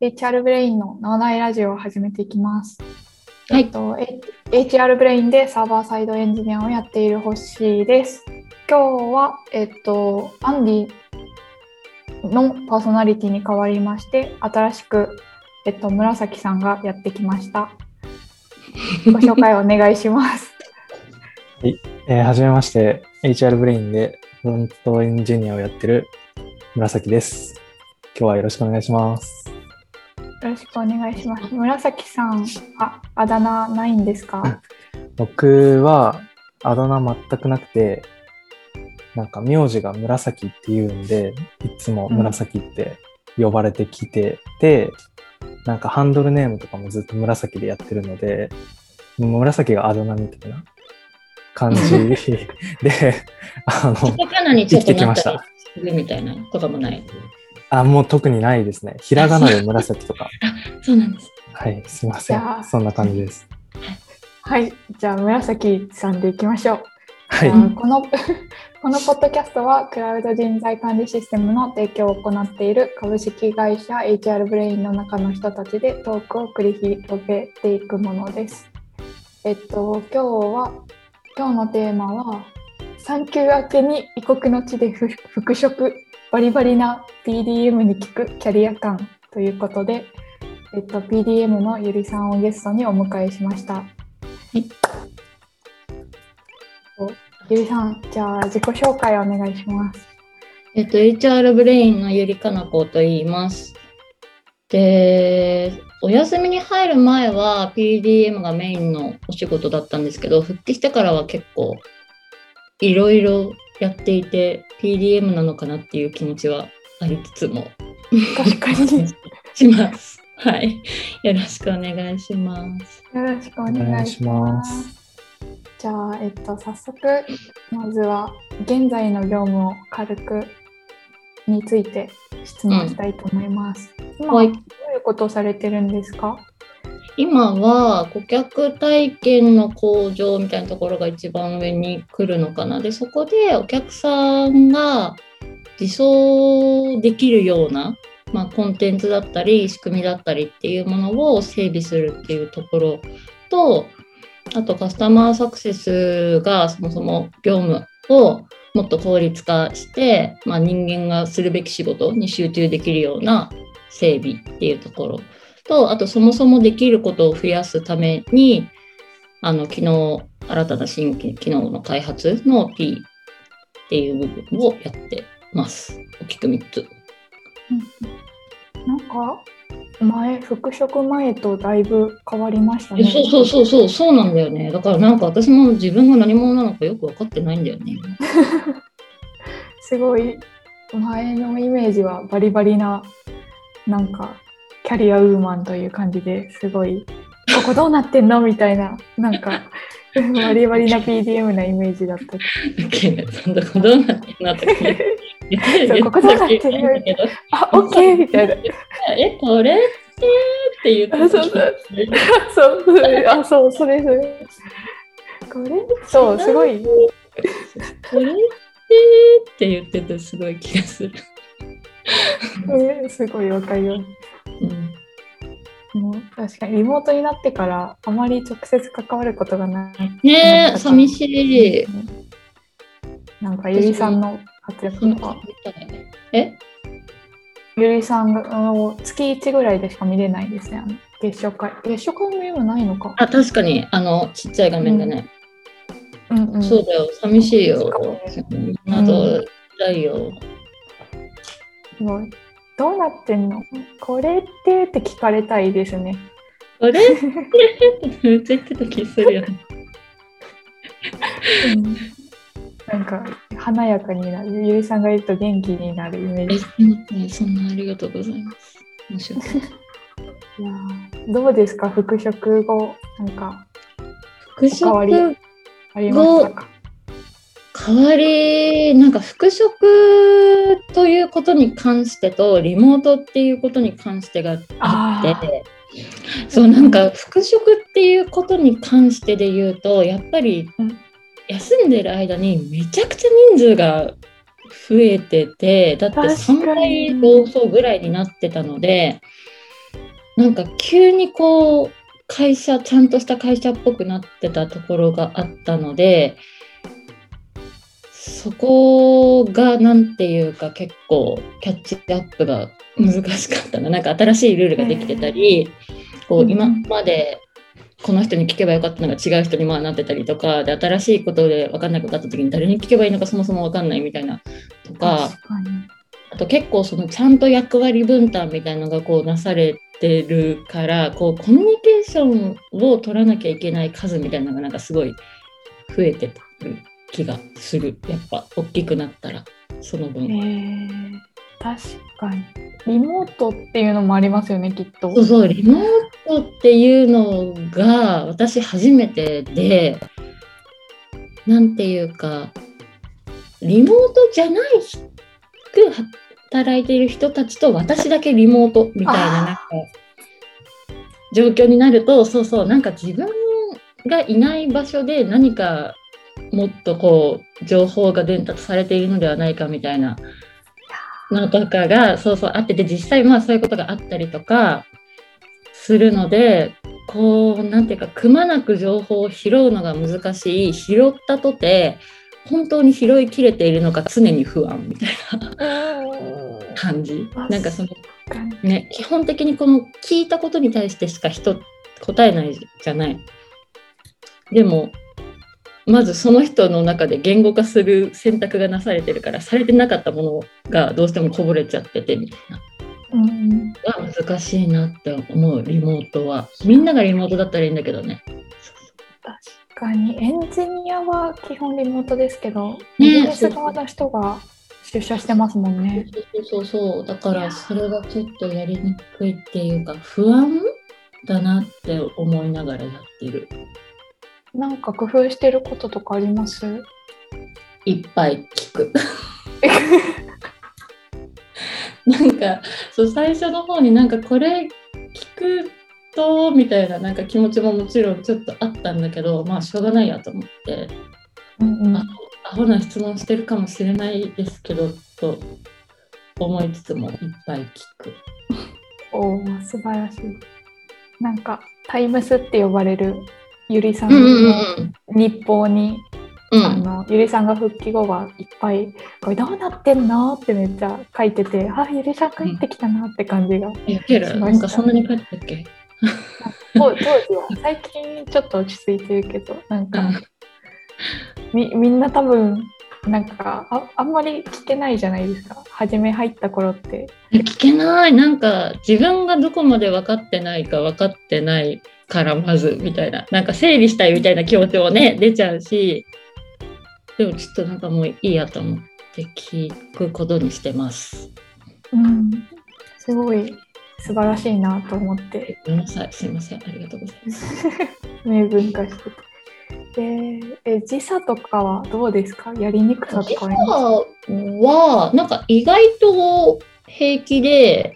HR ブレインの脳内ラジオを始めていきます。はいえっと、え HR ブレインでサーバーサイドエンジニアをやっているホッシーです。今日は、えっと、アンディのパーソナリティに代わりまして、新しく、えっと、紫さんがやってきました。ご紹介お願いします。えーはじめまして、HR ブレインでフロントエンジニアをやってる紫です。今日はよろしくお願いします。よろしくお願いします。紫さん、あ、あだ名ないんですか？僕はあだ名全くなくて、なんか名字が紫っていうんで、いつも紫って呼ばれてきてて、なんかハンドルネームとかもずっと紫でやってるので、紫があだ名みたいな感じ で、あの、きてきましたなったりするみたいなこともない。あ、もう特にないですね。ひらがなで紫とか。そうなんです。はい、すいません。そんな感じです。はい、じゃあ紫さんでいきましょう。はいこの このポッドキャストはクラウド人材管理システムの提供を行っている株式会社 HR ブレインの中の人たちでトークを繰り広げていくものです。えっと今日は今日のテーマは産休明けに異国の地でふ 復職バリバリな PDM に聞くキャリア感ということで、えっと、PDM のゆりさんをゲストにお迎えしました。はいゆりさん、じゃあ自己紹介お願いします。えっと、HR ブレインのゆりかなこと言います。で、お休みに入る前は PDM がメインのお仕事だったんですけど、復帰してからは結構いろいろやっていて、PDM なのかなっていう気持ちはありつつも、確かに。します。はい。よろしくお願いします。よろしくおお願いしま。ますじゃあ、えっと、早速、まずは現在の業務を軽くについて質問したいと思います。今、はいどういうことをされてるんですか？今は顧客体験の向上みたいなところが一番上に来るのかな。で、そこでお客さんが自走できるような、まあ、コンテンツだったり仕組みだったりっていうものを整備するっていうところと、あとカスタマーサクセスがそもそも業務をもっと効率化して、まあ、人間がするべき仕事に集中できるような整備っていうところと、あとそもそもできることを増やすために、あの、昨日、新たな新規機能の開発の P っていう部分をやってます。大きく3つ。なんか、前、復職前とだいぶ変わりましたね。そうそうそうそう、そうなんだよね。だからなんか私も自分が何者なのかよく分かってないんだよね。すごい前のイメージはバリバリななんかキャリアウーマンという感じですごいここどうなってんの？みたいななんか バリバリな PDM なイメージだった。そんなことどうなってんなとかそうここどうなってんの？あ、オッケーみたいな。え、これってって言ってあそうそうあ、そう、それそれ。これ？そう、すごい。これってって言っててすごい気がする。うんすごいわかります。うんもう確かにリモートになってからあまり直接関わることがない。ねえ、寂しい。なんかゆりさんの活躍とか、え？ゆりさんが月1ぐらいでしか見れないですね。月初会。月初会も今ないのか。あ、確かに、あの、ちっちゃい画面だね。うんうん。そうだよ、寂しいよそう。あと、だいよ。すごい。どうなってんの？これってって聞かれたいですね。これ？ってめっちゃ言ってた気するよね。うんなんか華やかになる。ゆりさんがいると元気になるイメーえ、ジ。そんなありがとうございます。面白い。いやーどうですか？復職後なんか復職ありましたか？代わり、なんか復職ということに関してと、リモートっていうことに関してがああって、そう、なんか復職っていうことに関してで言うと、やっぱりうん。休んでる間にめちゃくちゃ人数が増えてて、だって確3かに。倍同窓ぐらいになってたので、なんか急にこう会社ちゃんとした会社っぽくなってたところがあったのでそこがなんていうか結構キャッチアップが難しかったな。なんか新しいルールができてたり、こう今までこの人に聞けばよかったのが違う人にまあなってたりとかで新しいことで分かんないことあった時に誰に聞けばいいのかそもそも分かんないみたいなとかあと結構そのちゃんと役割分担みたいなのがこうなされてるからこうコミュニケーションを取らなきゃいけない数みたいなのがなんかすごい増えてる気がする。やっぱ大きくなったらその分。えー、確かに。リモートっていうのもありますよねきっと。そうそう、リモートっていうのが私初めてで、なんていうか、リモートじゃないく働いている人たちと私だけリモートみたいななんか状況になると、そうそう、なんか自分がいない場所で何かもっとこう情報が伝達されているのではないかみたいなのとかがそうそうあってて実際まあそういうことがあったりとかするのでこうなんていうかくまなく情報を拾うのが難しい拾ったとて本当に拾いきれているのか常に不安みたいな感じ。あなんかそのね基本的にこの聞いたことに対してしか人答えないじゃない。でもまずその人の中で言語化する選択がなされてるからされてなかったものがどうしてもこぼれちゃっててみたいな。うん。が難しいなって思うリモートは。みんながリモートだったらいいんだけどね。確かに。エンジニアは基本リモートですけど、ねビジネス側の人が出社してますもんね。そうそうそうだからそれがちょっとやりにくいっていうか不安だなって思いながらやってるなんか工夫してることとかあります？いっぱい聞くなんかそう最初の方になんかこれ聞くとみたいななんか気持ちももちろんちょっとあったんだけどまあしょうがないやと思ってうんうんあアホな質問してるかもしれないですけどと思いつつもいっぱい聞く。おー素晴らしい。なんかタイムスって呼ばれるゆりさんうんうんのうん。日報に、うん。あのゆりさんが復帰後はいっぱい「これどうなってんの?」ってめっちゃ書いてて「あゆりさん帰ってきたな」って感じが、なんかそんなに帰ったっけ？当当時は最近ちょっと落ち着いてるけどなんか、みみんな多分なんかああんまり聞けないじゃないですか。初め入った頃って。聞けない。なんか自分がどこまで分かってないか分かってないからまずみたいな。なんか整理したいみたいな気持ちもね出ちゃうし。でもちょっとなんかもういいやと思って聞くことにしてます。うん。すごい素晴らしいなと思って。ごめんなさい。すいません。ありがとうございます。明文化しててでえ時差とかはどうですか？やりにくさと時かはなんか意外と平気で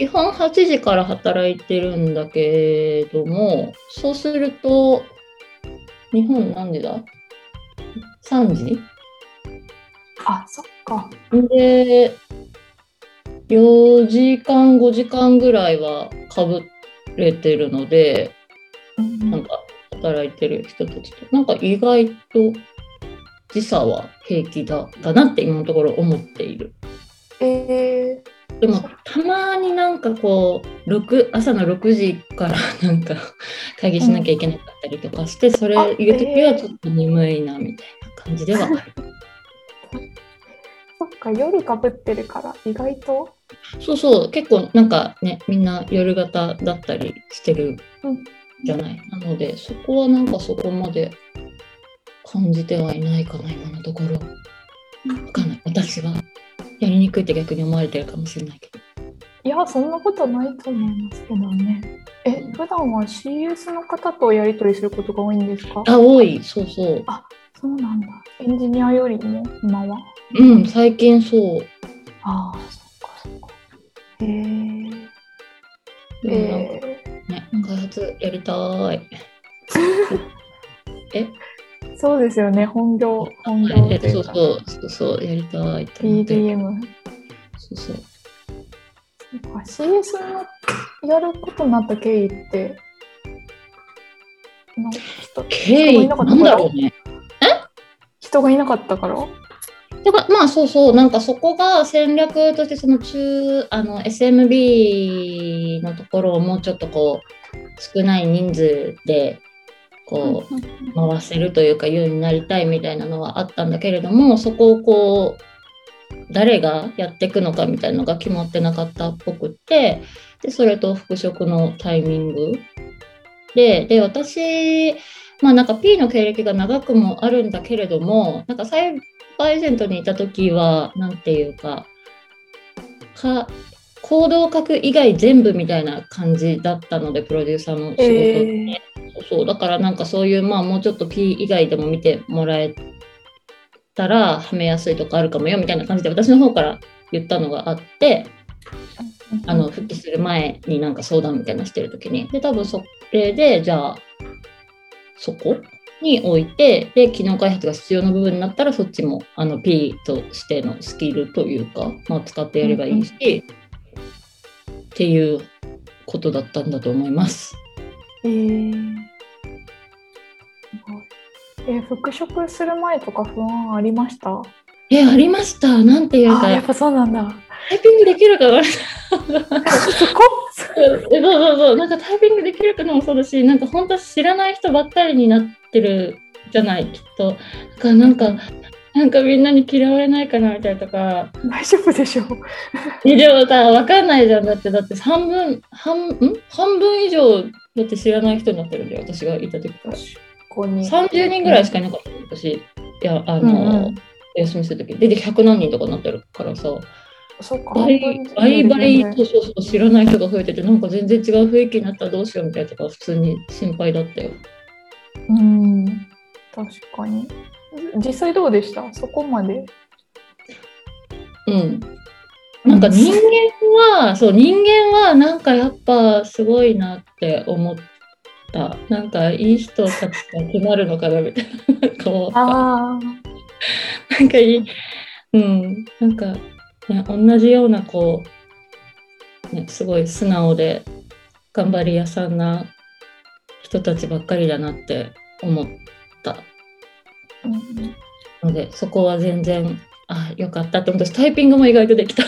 基本8時から働いてるんだけどもそうすると日本なんでだ ?3 時？あそっか。で4時間5時間ぐらいはかぶれてるのでうん。なんか働いてる人たちと。なんか意外と時差は平気だだなって今のところ思っている。えでもなんかこう6朝の6時から なんか会議しなきゃいけなかったりとかして、それあいう時はちょっと眠いなみたいな感じではある。ー、そっか夜かぶってるから意外とそうそう結構なんかねみんな夜型だったりしてるうんじゃない？なのでそこはなんかそこまで感じてはいないかな今のところ。わかんない私はやりにくいって逆に思われてるかもしれないけど。いやそんなことないと思いますけどね。え普段は CS の方とやり取りすることが多いんですか？あ多い。そうそう。そうなんだ。エンジニアよりも今は？うん最近そう。ああそっかそっか。へえでもなんかえね、開発やりたい。え？ー、そうですよね。本業本業そうそう。そうそうやりたい PDM そうそうか CS のやることになった経緯って、経緯？なんだろうね。人がいなかったから？だからまあそうそうなんかそこが戦略としてその中あの SMB のところをもうちょっとこう少ない人数でこう回せるというかようになりたいみたいなのはあったんだけれどもそこをこう誰がやっていくのかみたいなのが決まってなかったっぽくってでそれと復職のタイミングでで私まあなんか P の経歴が長くもあるんだけれどもなんかサイバーエージェントにいた時はなんていうかか行動を書く以外全部みたいな感じだったのでプロデューサーの仕事って。えーそうそうだからなんかそういうまあもうちょっと P 以外でも見てもらえたらはめやすいとかあるかもよみたいな感じで私の方から言ったのがあってあの復帰する前になんか相談みたいなのしてる時に。で多分それでじゃあそこに置いてで機能開発が必要な部分になったらそっちもあの P としてのスキルというか、まあ、使ってやればいいし、っていうことだったんだと思います。えーえー復職する前とか不安ありました？えありました。なんていうか。やっぱそうなんだ。タイピングできるかな。そこ？そうそうそう。なんかタイピングできるかもそうだしなんか本当知らない人ばっかりになってるじゃないきっと。だからなんかなんかみんなに嫌われないかなみたいなとか。大丈夫でしょう。えでもさ分かんないじゃん。だってだって半分半ん？半分以上だって知らない人になってるんだよ。私がいた時からここに。30人ぐらいしかいなかった私いやあの、うんうんお休みする時出て100何人とかになってるからさそうか。倍倍倍全然そうそうそう知らない人が増えててなんか全然違う雰囲気になったらどうしようみたいなとか普通に心配だったよ。うん。確かに。実際どうでした？そこまで。うん。なんか人間は、そう人間はなんかやっぱすごいなって思った。なんかいい人たちが決まるのかなみたいな。なんか思った。ああ。なんかいい。うん。なんか、ね、同じようなこう、ね、すごい素直で頑張り屋さんな人たちばっかりだなって思ったうんので、そこは全然、あ、よかったって思ったし、タイピングも意外とできた。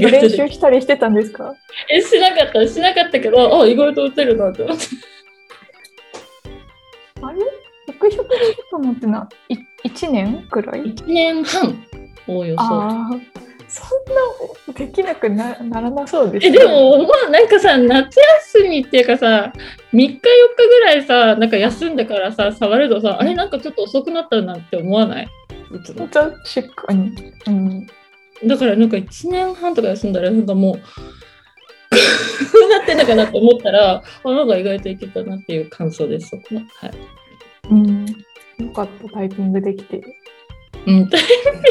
練習したりしてたんですか？え、しなかった、しなかったけど、あ、意外と打てるなって思って。あれ？復職できたのってな、い1年くらい？1年半、おおよそ。そんなできなくなならなそうですえ、でも、まあ、なんかさ、夏休みっていうかさ、3日4日ぐらいさ、なんか休んでからさ、触るとさ、あれ、なんかちょっと遅くなったなって思わない？確かに。うん。だから、なんか1年半とか休んだら、なんかもう、なってんのかなって思ったら、あなんか意外といけたなっていう感想です、そこは。はい。うん。よかった、タイピングできて。うん、タイミング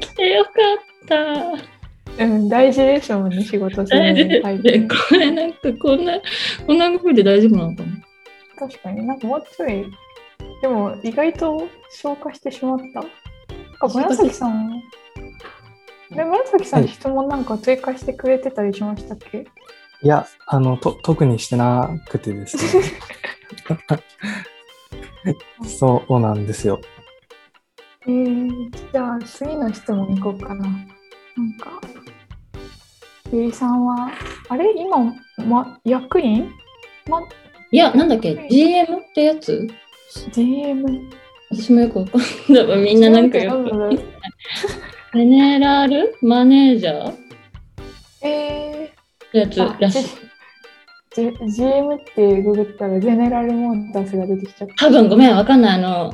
できてよかった。うん、大事でしょうね、仕事するのタイ。これなんかこんな、こんな風で大丈夫なのかな？確かになんかもうちょい、でも意外と消化してしまった。なんか紫さん、ね、紫さんはい質問なんか追加してくれてたりしましたっけ、いや、あの、と特にしてなくてですね。そうなんですよ。えー、じゃあ次の質問いこうかな。なんか、ゆりさんは、あれ？今、ま、役員、ま、いや、なんだっけ ?GM ってやつ ?GM? 私もよくわかんない。みんななんかよく。ゼネラルマネージャーっえてやつらしい。ジ GM ってググったらゼネラルモータースが出てきちゃった。多分ごめん、わかんない。あの、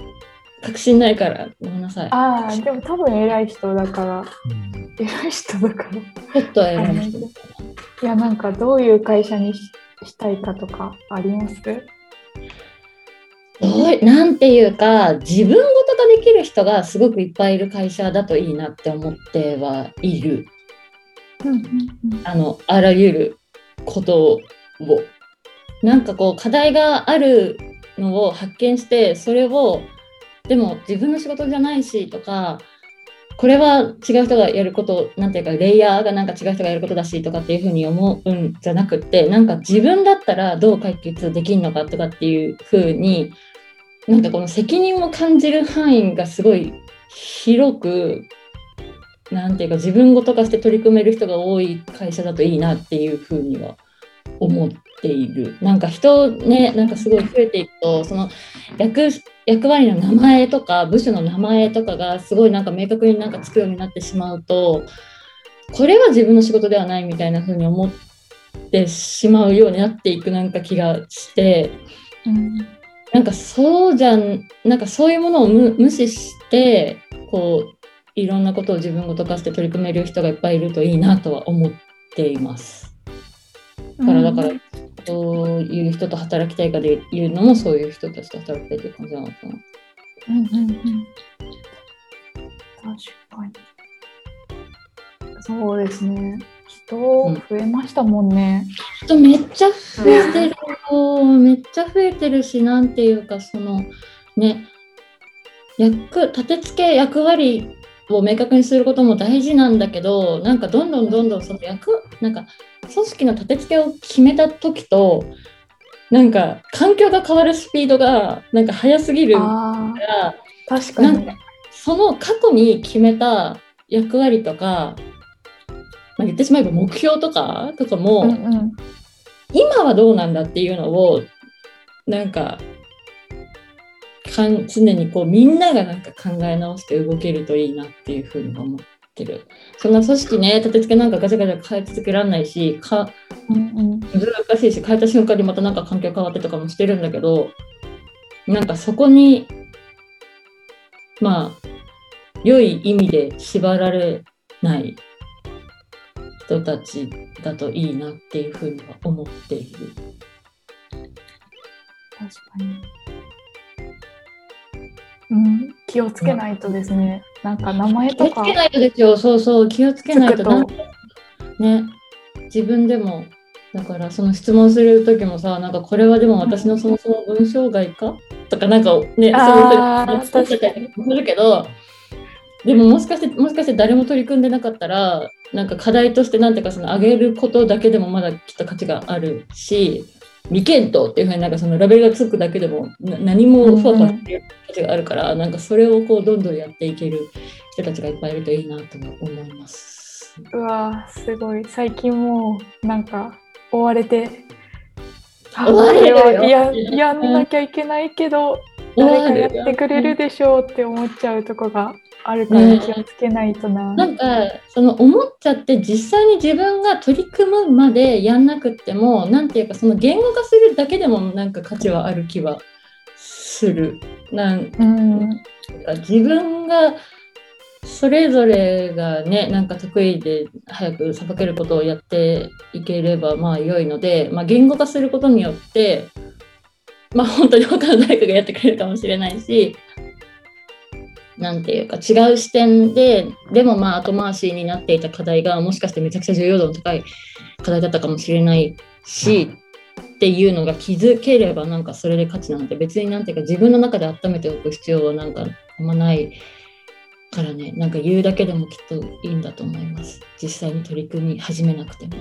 確信ないから、ごめんなさい。ああ、でも多分偉い人だから、うん偉い人だから。いちょっと偉い人。や、なんかどういう会社にししたいかとかあります？どうなんていうか、自分ごとができる人がすごくいっぱいいる会社だといいなって思ってはいる。うんうんあの、あらゆることを。なんかこう、課題があるのを発見して、それを、でも自分の仕事じゃないしとか、これは違う人がやることなんていうかレイヤーがなんか違う人がやることだしとかっていうふうに思うんじゃなくてなんか自分だったらどう解決できるのかとかっていうふうになんかこの責任も感じる範囲がすごい広くなんていうか自分ごと化して取り組める人が多い会社だといいなっていうふうには思っている。なんか人ねなんかすごい増えていくとその役役割の名前とか部署の名前とかがすごいなんか明確になんかつくようになってしまうとこれは自分の仕事ではないみたいな風に思ってしまうようになっていくなんか気がして、うん、なんかそうじゃんなんかそういうものを無視してこういろんなことを自分ごと化して取り組める人がいっぱいいるといいなとは思っています。だからだから、うんどういう人と働きたいかでいうのもそういう人たちと働きたいという感じなのかな。うんうんうん、確かに。そうですね。人増えましたもんね。うん、人めっちゃ増えてるよ。めっちゃ増えてるし、なんていうか、そのね、役立て付け役割を明確にすることも大事なんだけどなんかどんどんどんどんその役なんか組織の立て付けを決めた時となんか環境が変わるスピードがなんか速すぎるから確かに。その過去に決めた役割とか、まあ、言ってしまえば目標とかとかも、うんうん、今はどうなんだっていうのをなんかかん常にこうみんながなんか考え直して動けるといいなっていうふうに思ってる。そんな組織ね、立て付けなんかガチャガチャ変え続けられないし、かうんうん、難しいし、変えた瞬間にまたなんか環境変わってとかもしてるんだけど、なんかそこに、まあ、良い意味で縛られない人たちだといいなっていうふうには思っている。確かに。うん、気をつけないとですね、なんか名前とか。気をつけないとですよ、そうそう、気をつけないとと。ね、自分でも、だからその質問する時もさ、なんかこれはでも私のそもそも文章外かとか、なんかね、そういうふうに作ってたりするけど、でももしかして、もしかして誰も取り組んでなかったら、なんか課題としてなんていうかその上げることだけでもまだきっと価値があるし、未検討っていうふうになんかそのラベルがつくだけでも何もふわふわしてる価値があるから、うん、なんかそれをこうどんどんやっていける人たちがいっぱいいるといいなと思います。うわすごい最近もうなんか追われて追われるややんなきゃいけないけど、誰かやってくれるでしょうって思っちゃうとこがあるから気をつけないとな。なんかその思っちゃって実際に自分が取り組むまでやんなくってもなんていうかその言語化するだけでもなんか価値はある気はする。なんか自分がそれぞれがねなんか得意で早くさばけることをやっていければまあ良いので、まあ、言語化することによってまあ本当に他の誰かがやってくれるかもしれないしなんていうか違う視点ででもまあ後回しになっていた課題がもしかしてめちゃくちゃ重要度の高い課題だったかもしれないし、っていうのが気づければなんかそれで価値なんて別になんていうか自分の中で温めておく必要はなんかあんまないからね。なんか言うだけでもきっといいんだと思います。実際に取り組み始めなくても。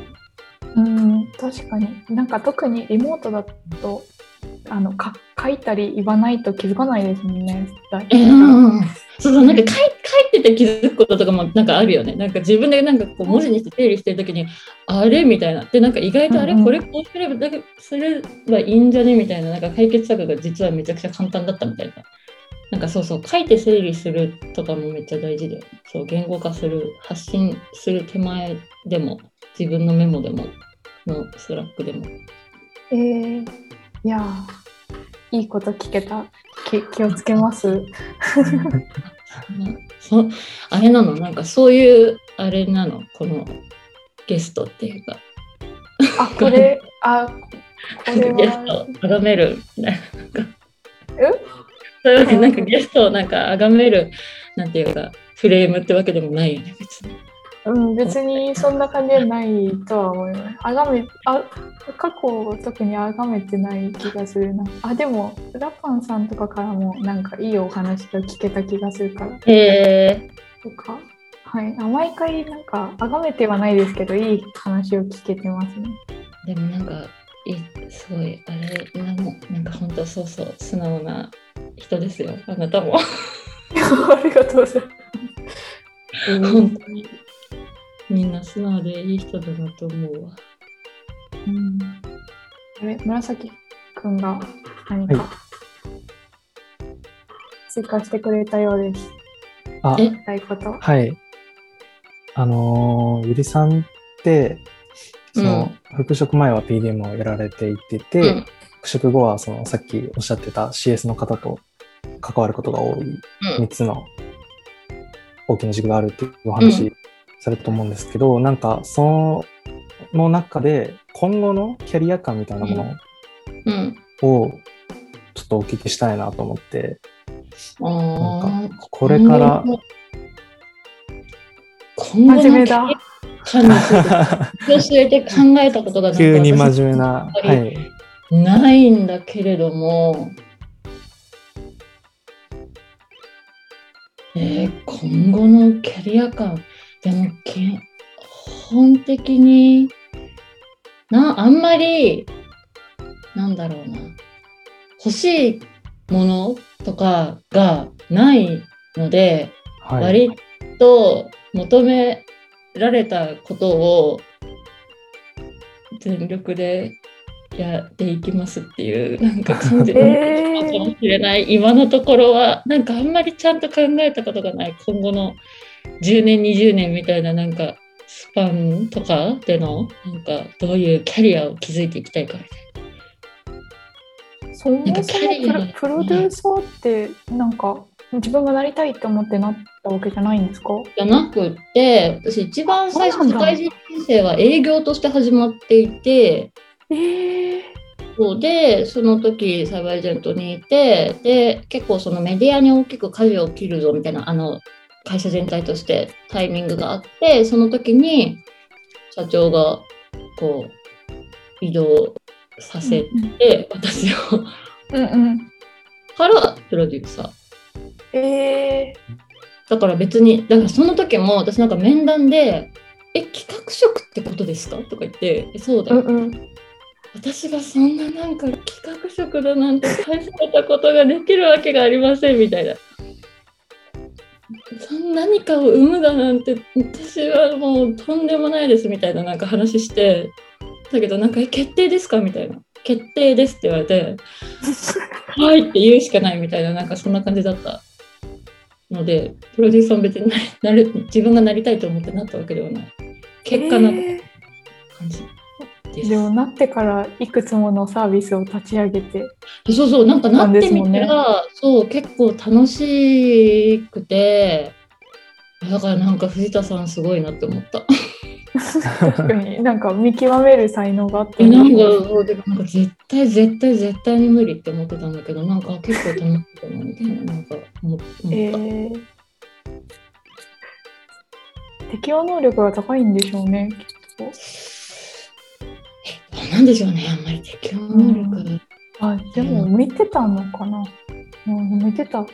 うん確かに。なんか特にリモートだとあのか書いたり言わないと気づかないですもんね。えー、そうそうなんか書い書いてて気づくこととかもなんかあるよね。なんか自分でなんかこう文字にして整理してる時に、あれ？みたいな。でなんか意外とあれ、これこうすればだけすればいいんじゃね？みたいななんか解決策が実はめちゃくちゃ簡単だったみたいな。なんかそうそう書いて整理するとかもめっちゃ大事で、そう言語化する発信する手前でも自分のメモでものスラックでも。えー、いやいいこと聞けた。気気をつけます。そ あれなの？なんかそういうあれなの？このゲストっていうか。あこれあこれは。ゲストを崇めるみたいな。そういうなんかゲストをなんか崇めるなんていうかフレームってわけでもないよね別に。うん、別にそんな感じじゃないとは思います。あがめあ過去特にあがめてない気がするな。あでもラパンさんとかからもなんかいいお話が聞けた気がするから。へえとか、はい、あ毎回なんか崇めてはないですけどいい話を聞けてますね。でもなんかいすごいあれなんもなんか本当そうそう素直な人ですよあなたも ありがとうございます。本当にみんな素直でいい人だなと思うわ。うん、あれ紫くんが何はか追加してくれたようです。あ、え？言いたいこと。はい。あのーゆりさんって、その、復職前は PDM をやられていてて、うん。復職後は、その、さっきおっしゃってた CS の方と関わることが多いうん。3つの大きな軸があるっていうお話されたと思うんですけど、なんか、その中で、今後のキャリア感みたいなもうんのを、ちょっとお聞きしたいなと思って、あなんーこれから、今後の真面目だ。感につい て考えたことが急に私真面目な、はい。ないんだけれども、えー今後のキャリア感でも基本的になあんまりなんだろうな欲しいものとかがないので、はい。割と求められたことを全力でやっていきますっていうなんか感じえかもー、しれない今のところはなんかあんまりちゃんと考えたことがない今後の10年20年みたいななんかスパンとかでのなんかどういうキャリアを築いていきたいかみたいそもなそキャリアもプロプロデューサーってなんか？自分がなりたいと思ってなったわけじゃないんですかじゃなくって私一番最初社会人人生は営業として始まっていてえー、そうでその時サイバーエージェントにいてで結構そのメディアに大きく舵を切るぞみたいなあの会社全体としてタイミングがあってその時に社長がこう移動させて、私をうんうん。からプロデューサーえだから別にだからその時も私なんか面談で「え企画職ってことですか?」とか言って「えそうだー、よ」うんうん。私がそんななんか企画職だなんて大されたことができるわけがありませんみたいな。何かを生むだなんて私はもうとんでもないですみたいななんか話してだけどなんかえ決定ですかみたいな。決定ですって言われてはいって言うしかないみたいななんかそんな感じだったのでプロデューサーも別にななる自分がなりたいと思ってなったわけではない。結果なえ感じ。ーでもなってからいくつものサービスを立ち上げて。そうそう、なんかなってみたら、そう、結構楽しくて、だからなんか藤田さんすごいなって思った。確かになんか見極める才能があってえなんか、なんか絶対絶対絶対に無理って思ってたんだけど、なんか結構楽しいなみたいな、なんか思思った。えー、適応能力が高いんでしょうね、きっと。どうなんでしょうね、あんまり適応能力。うんあ、でも見てたのかな。うん、見てた。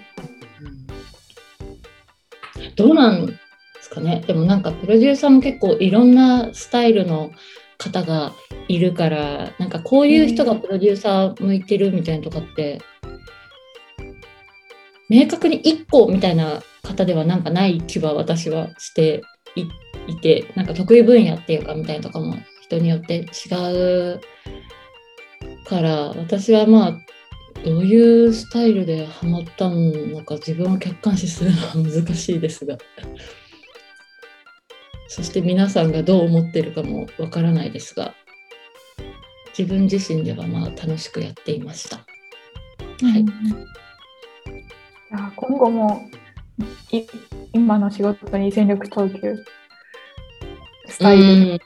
どうなんですかねでもなんかプロデューサーも結構いろんなスタイルの方がいるからなんかこういう人がプロデューサー向いてるみたいなとかって明確に1個みたいな方ではなんかない気は私はしていいてなんか得意分野っていうかみたいなとかも人によって違うから私はまあどういうスタイルでハマったのか自分を客観視するのは難しいですが。そして皆さんがどう思ってるかもわからないですが自分自身ではまあ楽しくやっていました。はい。いや今後も今の仕事に全力投球スタイル。うん、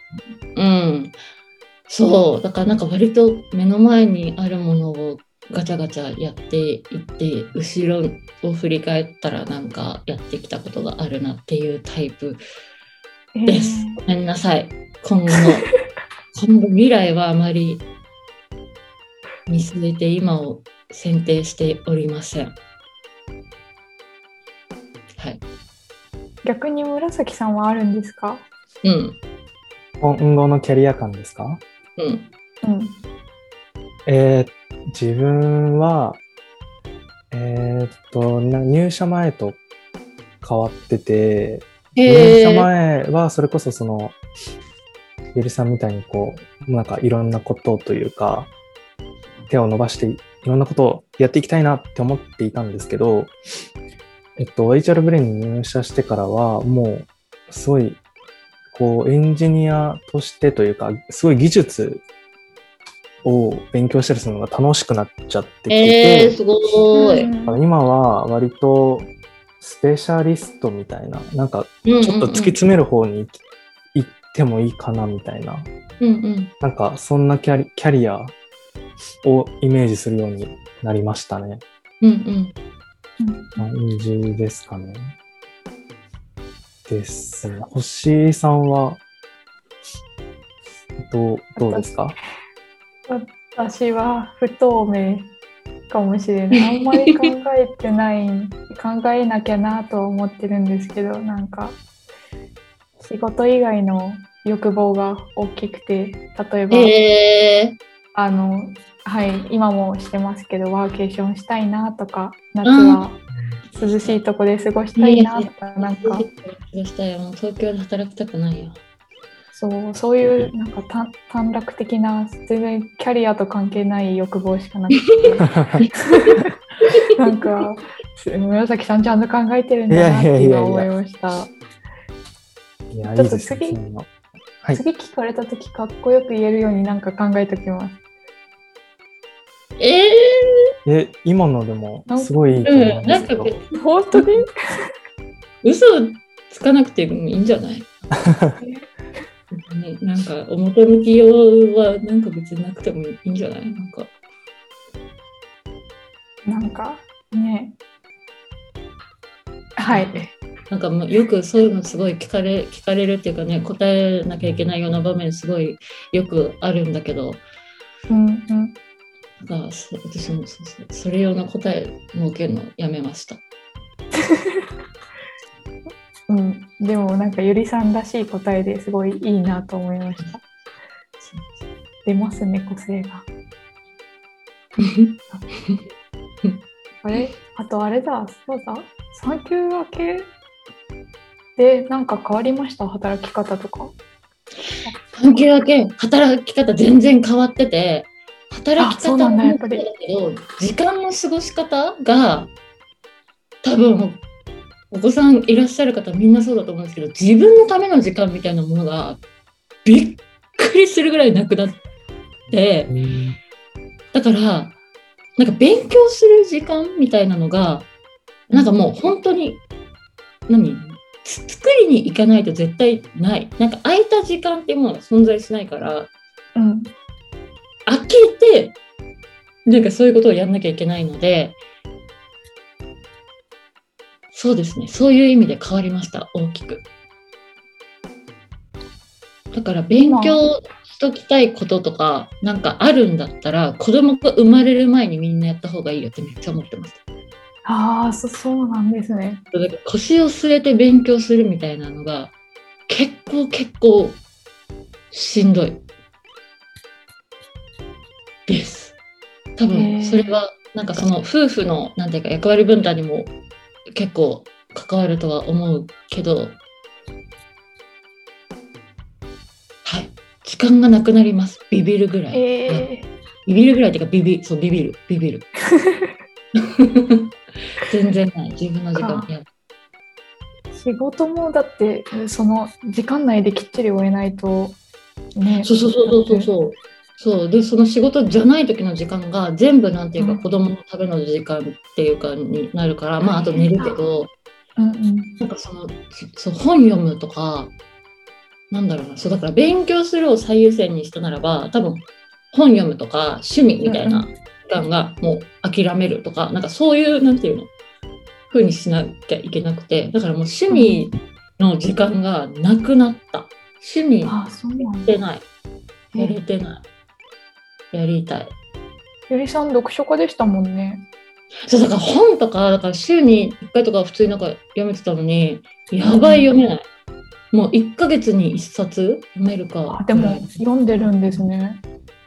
うん、そうだからなんか割と目の前にあるものをガチャガチャやっていって後ろを振り返ったらなんかやってきたことがあるなっていうタイプえです。ーごめんなさい。今後の、今後未来はあまり見据えて今を選定しておりません。はい。逆に紫さんはあるんですか？うん。今後のキャリア感ですか？うん。うん。えー自分は、えーっと、な入社前と変わってて、入社。前はそれこそその、ゆりさんみたいにこう、なんかいろんなことというか、手を伸ばしていろんなことをやっていきたいなって思っていたんですけど、えっと、HR ブレインに入社してからは、もう、すごい、こう、エンジニアとしてというか、すごい技術を勉強したりするのが楽しくなっちゃってきてて、えー、すごい。今は割とスペシャリストみたいな、なんかちょっと突き詰める方に行ってもいいかなみたいな、うんうん。なんかそんなキャリキャリアをイメージするようになりましたね。うんうん。感じですかね。ですね。星井さんはどうどうですか？私は不透明かもしれない。あんまり考えてない、考えなきゃなとは思ってるんですけど、なんか仕事以外の欲望が大きくて、例えば、えあの、はい、今もしてますけど、ワーケーションしたいなとか、夏は涼しいとこで過ごしたいなとか、なんか、ー、したよ。もう東京で働きたくないよ。そう、そういうなんか短短絡的な、全然キャリアと関係ない欲望しかなくて。なんか、す紫さんちゃんと考えてるんだなって今思いました。いや、いいちょっと。次い次聞かれた時かっこよく言えるようになんか考えておきます。ええ、今のでもすごいいいと思うんですけど。うん本当に？ー、嘘つかなくてもいいんじゃない？ね なんか表向き用はなんか別になくてもいいんじゃない？なんか。なんか？ね。はい。なんかもうよくそういうのすごい聞かれ聞かれるっていうかね答えなきゃいけないような場面すごいよくあるんだけどうんうん。なんかそ私もそうそれ用の答え設けるのやめました。うん、でもなんかゆりさんらしい答えですごいいいなと思いました。出ますね、個性が。あれ？あとあれだ、そうだ、産休明け？でなんか変わりました？働き方とか。関係だけ？働き方全然変わってて働き方もそうだけど時間の過ごし方が多分お子さんいらっしゃる方みんなそうだと思うんですけど自分のための時間みたいなものがびっくりするぐらいなくなってうんだからなんか勉強する時間みたいなのがなんかもう本当に何？つ作りに行かないと絶対ない。なんか空いた時間っていうものが存在しないからうん。開けてなんかそういうことをやんなきゃいけないのでそうですね。そういう意味で変わりました大きく。だから勉強しときたいこととかなんかあるんだったら子供が生まれる前にみんなやった方がいいよってめっちゃ思ってます。ああ、そそうなんですね。だから腰を据えて勉強するみたいなのが結構結構しんどいです。多へ分ー。それはなんかその夫婦のなんていうか役割分担にも結構関わるとは思うけどはい。時間がなくなります。ビビるぐらい、えビビるぐらいっていうかビビそうビビる。ビビる。全然ない。自分の時間やー、仕事もだってその時間内できっちり終えないとね。そうそうそうそうそう。そう。でその仕事じゃない時の時間が全部なんていうか、うん。子供のための時間っていうかになるから、まああと寝るけどうんうん。なんかそのそう本読むとかなんだろうな。そうだから勉強するを最優先にしたならば多分本読むとか趣味みたいな時間がもう諦めるとか、なんかそういうなんていうの風にしなきゃいけなくてだからもう趣味の時間がなくなった。趣味してない。やれてない。やりたい。ゆりさん読書家でしたもんね。そうだから本とか、だから週に1回とか普通になんか読めてたのに、やばい読めない。もう1ヶ月に1冊読めるかあ。でも読んでるんですね。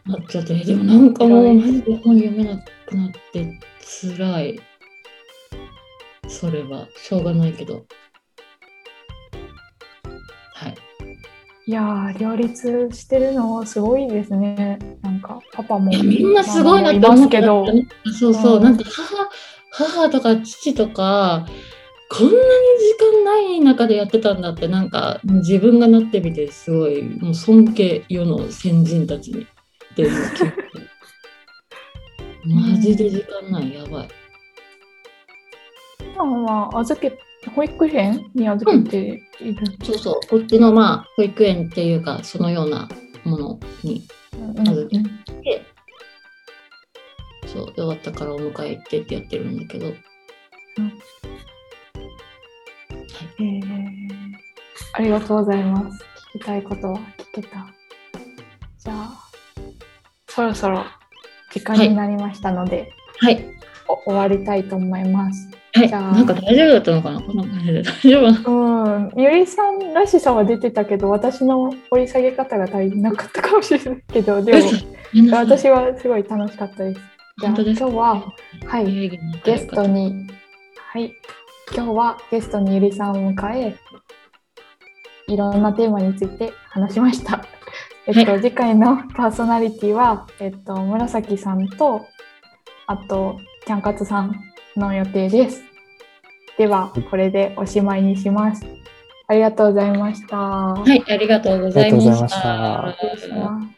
なっちゃって、でもなんかもうマジで本読めなくなって辛い。それはしょうがないけど。いやー両立してるのすごいですね。なんかパパもみんなすごいなってまあ思ったいますけど。そうそう、うんなんか母母とか父とかこんなに時間ない中でやってたんだってなんか自分がなってみてすごいもう尊敬世の先人たちにっていう気がマジで時間ないやばい。今は預け保育園に預けている。そうそうこっちのまあ保育園っていうかそのようなものにうん預けてそうで終わったからお迎え行ってってやってるんだけど。えーありがとうございます。聞きたいことは聞けた。じゃあ、そろそろ時間になりましたので、はいお終わりたいと思います。はい、なんか大丈夫だったのかな？こんな感じで大丈夫うん、ゆりさんらしさは出てたけど、私の掘り下げ方が足りなかったかもしれないけど、でも、私はすごい楽しかったです。じゃあ、今日は、はい、ゲストに、はい、今日はゲストにゆりさんを迎え、いろんなテーマについて話しました。えっと、は次回のパーソナリティは、えっと、紫さんと、あと、キャンカツさんの予定です。では、これでおしまいにします。ありがとうございました。はい、ありがとうございましありがとうございました